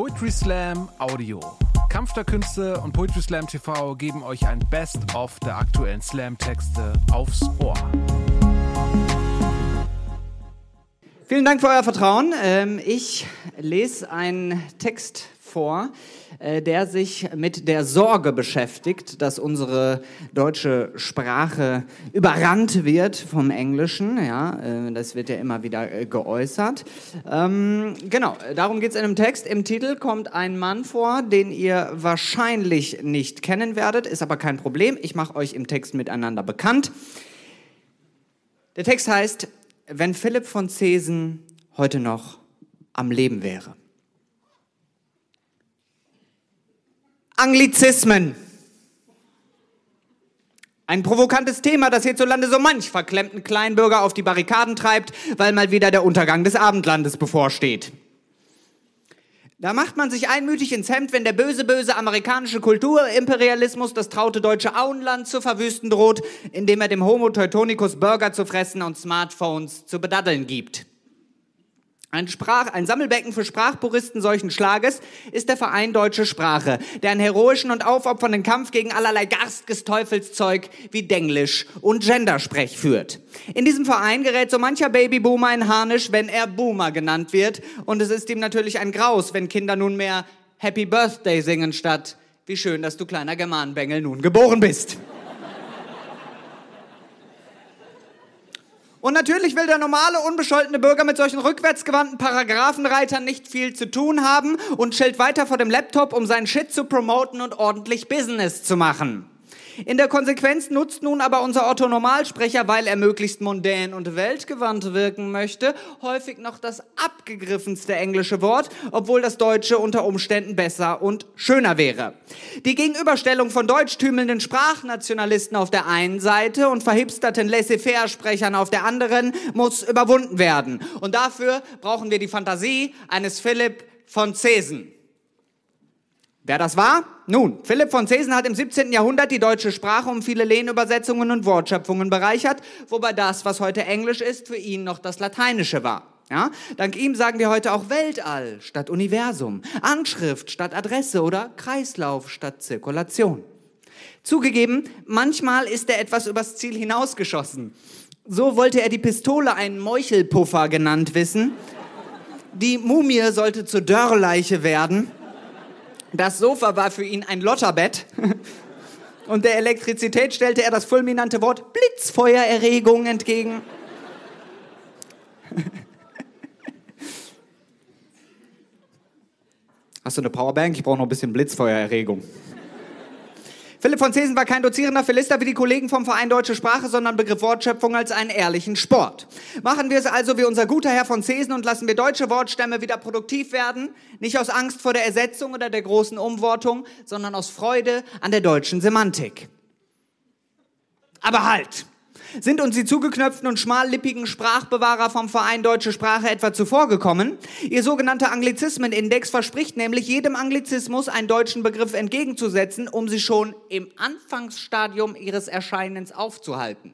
Poetry Slam Audio. Kampf der Künste und Poetry Slam TV geben euch ein Best-of der aktuellen Slam-Texte aufs Ohr. Vielen Dank für euer Vertrauen. Ähm, ich lese einen Text vor, äh, der sich mit der Sorge beschäftigt, dass unsere deutsche Sprache überrannt wird vom Englischen. Ja, äh, das wird ja immer wieder äh, geäußert. Ähm, genau, darum geht es in dem Text. Im Titel kommt ein Mann vor, den ihr wahrscheinlich nicht kennen werdet, ist aber kein Problem. Ich mache euch im Text miteinander bekannt. Der Text heißt, wenn Philipp von Zesen heute noch am Leben wäre. Anglizismen. Ein provokantes Thema, das hierzulande so manch verklemmten Kleinbürger auf die Barrikaden treibt, weil mal wieder der Untergang des Abendlandes bevorsteht. Da macht man sich einmütig ins Hemd, wenn der böse, böse amerikanische Kulturimperialismus das traute deutsche Auenland zu verwüsten droht, indem er dem Homo Teutonicus Burger zu fressen und Smartphones zu bedaddeln gibt. Ein, Sprach, ein Sammelbecken für Sprachpuristen solchen Schlages ist der Verein Deutsche Sprache, der einen heroischen und aufopfernden Kampf gegen allerlei garstiges Teufelszeug wie Denglisch und Gendersprech führt. In diesem Verein gerät so mancher Babyboomer in Harnisch, wenn er Boomer genannt wird. Und es ist ihm natürlich ein Graus, wenn Kinder nunmehr Happy Birthday singen statt Wie schön, dass du kleiner Germanenbengel nun geboren bist. Und natürlich will der normale, unbescholtene Bürger mit solchen rückwärtsgewandten Paragraphenreitern nicht viel zu tun haben und chillt weiter vor dem Laptop, um seinen Shit zu promoten und ordentlich Business zu machen. In der Konsequenz nutzt nun aber unser Otto Normalsprecher, weil er möglichst mondän und weltgewandt wirken möchte, häufig noch das abgegriffenste englische Wort, obwohl das Deutsche unter Umständen besser und schöner wäre. Die Gegenüberstellung von deutschtümelnden Sprachnationalisten auf der einen Seite und verhipsterten Laissez-faire-Sprechern auf der anderen muss überwunden werden. Und dafür brauchen wir die Fantasie eines Philipp von Zesen. Wer das war? Nun, Philipp von Zesen hat im 17. Jahrhundert die deutsche Sprache um viele Lehnübersetzungen und Wortschöpfungen bereichert, wobei das, was heute Englisch ist, für ihn noch das Lateinische war. Ja? Dank ihm sagen wir heute auch Weltall statt Universum, Anschrift statt Adresse oder Kreislauf statt Zirkulation. Zugegeben, manchmal ist er etwas übers Ziel hinausgeschossen. So wollte er die Pistole einen Meuchelpuffer genannt wissen. Die Mumie sollte zur Dörrleiche werden. Das Sofa war für ihn ein Lotterbett. Und der Elektrizität stellte er das fulminante Wort Blitzfeuererregung entgegen. Hast du eine Powerbank? Ich brauche noch ein bisschen Blitzfeuererregung. Philipp von Zesen war kein dozierender Philister wie die Kollegen vom Verein Deutsche Sprache, sondern begriff Wortschöpfung als einen ehrlichen Sport. Machen wir es also wie unser guter Herr von Zesen und lassen wir deutsche Wortstämme wieder produktiv werden, nicht aus Angst vor der Ersetzung oder der großen Umwortung, sondern aus Freude an der deutschen Semantik. Aber halt! Sind uns die zugeknöpften und schmallippigen Sprachbewahrer vom Verein Deutsche Sprache etwa zuvorgekommen? Ihr sogenannter Anglizismenindex verspricht nämlich jedem Anglizismus einen deutschen Begriff entgegenzusetzen, um sie schon im Anfangsstadium ihres Erscheinens aufzuhalten.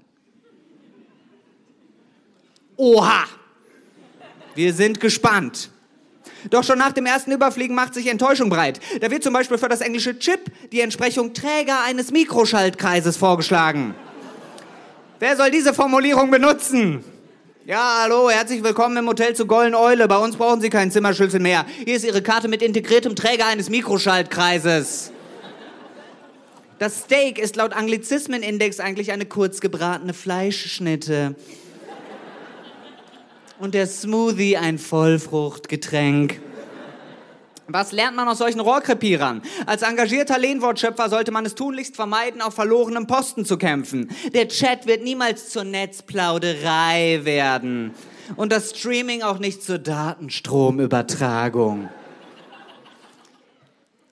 Oha! Wir sind gespannt. Doch schon nach dem ersten Überfliegen macht sich Enttäuschung breit. Da wird zum Beispiel für das englische Chip die Entsprechung Träger eines Mikroschaltkreises vorgeschlagen. Wer soll diese Formulierung benutzen? Ja, hallo, herzlich willkommen im Hotel zu Golden Eule. Bei uns brauchen Sie keinen Zimmerschlüssel mehr. Hier ist Ihre Karte mit integriertem Träger eines Mikroschaltkreises. Das Steak ist laut Anglizismenindex eigentlich eine kurz gebratene Fleischschnitte. Und der Smoothie ein Vollfruchtgetränk. Was lernt man aus solchen Rohrkrepierern? Als engagierter Lehnwortschöpfer sollte man es tunlichst vermeiden, auf verlorenem Posten zu kämpfen. Der Chat wird niemals zur Netzplauderei werden. Und das Streaming auch nicht zur Datenstromübertragung.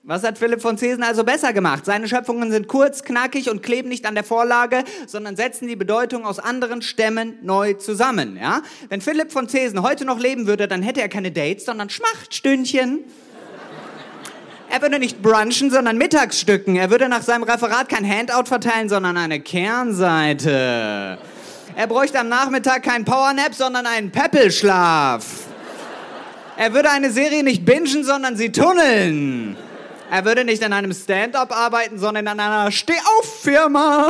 Was hat Philipp von Zesen also besser gemacht? Seine Schöpfungen sind kurz, knackig und kleben nicht an der Vorlage, sondern setzen die Bedeutung aus anderen Stämmen neu zusammen. Ja? Wenn Philipp von Zesen heute noch leben würde, dann hätte er keine Dates, sondern Schmachtstündchen. Er würde nicht brunchen, sondern Mittagsstücken. Er würde nach seinem Referat kein Handout verteilen, sondern eine Kernseite. Er bräuchte am Nachmittag keinen Powernap, sondern einen Peppelschlaf. Er würde eine Serie nicht bingen, sondern sie tunneln. Er würde nicht in einem Stand-up arbeiten, sondern in einer Steh-auf-Firma.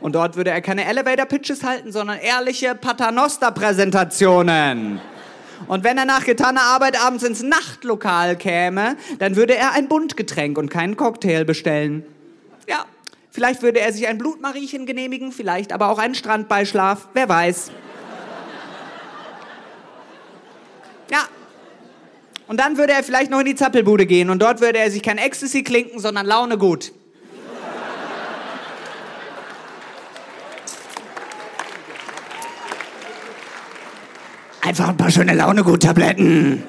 Und dort würde er keine Elevator-Pitches halten, sondern ehrliche Paternoster-Präsentationen. Und wenn er nach getaner Arbeit abends ins Nachtlokal käme, dann würde er ein Buntgetränk und keinen Cocktail bestellen. Ja, vielleicht würde er sich ein Blutmariechen genehmigen, vielleicht aber auch einen Strandbeischlaf, wer weiß. Ja. Und dann würde er vielleicht noch in die Zappelbude gehen und dort würde er sich kein Ecstasy klinken, sondern Laune gut. Einfach ein paar schöne Laune-Gut-Tabletten.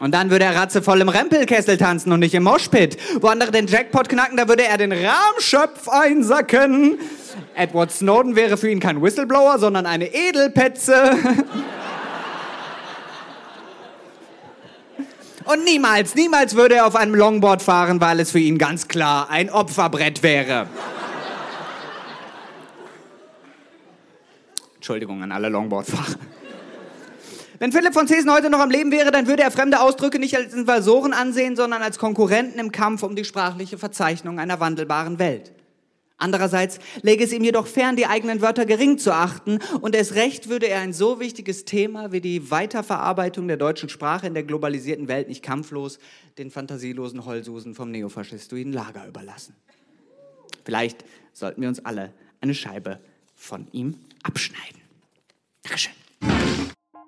Und dann würde er ratzevoll im Rempelkessel tanzen und nicht im Moshpit. Wo andere den Jackpot knacken, da würde er den Rahmschöpf einsacken. Edward Snowden wäre für ihn kein Whistleblower, sondern eine Edelpetze. Und niemals, niemals würde er auf einem Longboard fahren, weil es für ihn ganz klar ein Opferbrett wäre. Entschuldigung an alle Longboardfahrer. Wenn Philipp von Zesen heute noch am Leben wäre, dann würde er fremde Ausdrücke nicht als Invasoren ansehen, sondern als Konkurrenten im Kampf um die sprachliche Verzeichnung einer wandelbaren Welt. Andererseits läge es ihm jedoch fern, die eigenen Wörter gering zu achten und erst recht würde er ein so wichtiges Thema wie die Weiterverarbeitung der deutschen Sprache in der globalisierten Welt nicht kampflos den fantasielosen Heulsusen vom neofaschistoiden Lager überlassen. Vielleicht sollten wir uns alle eine Scheibe von ihm abschneiden. Dankeschön.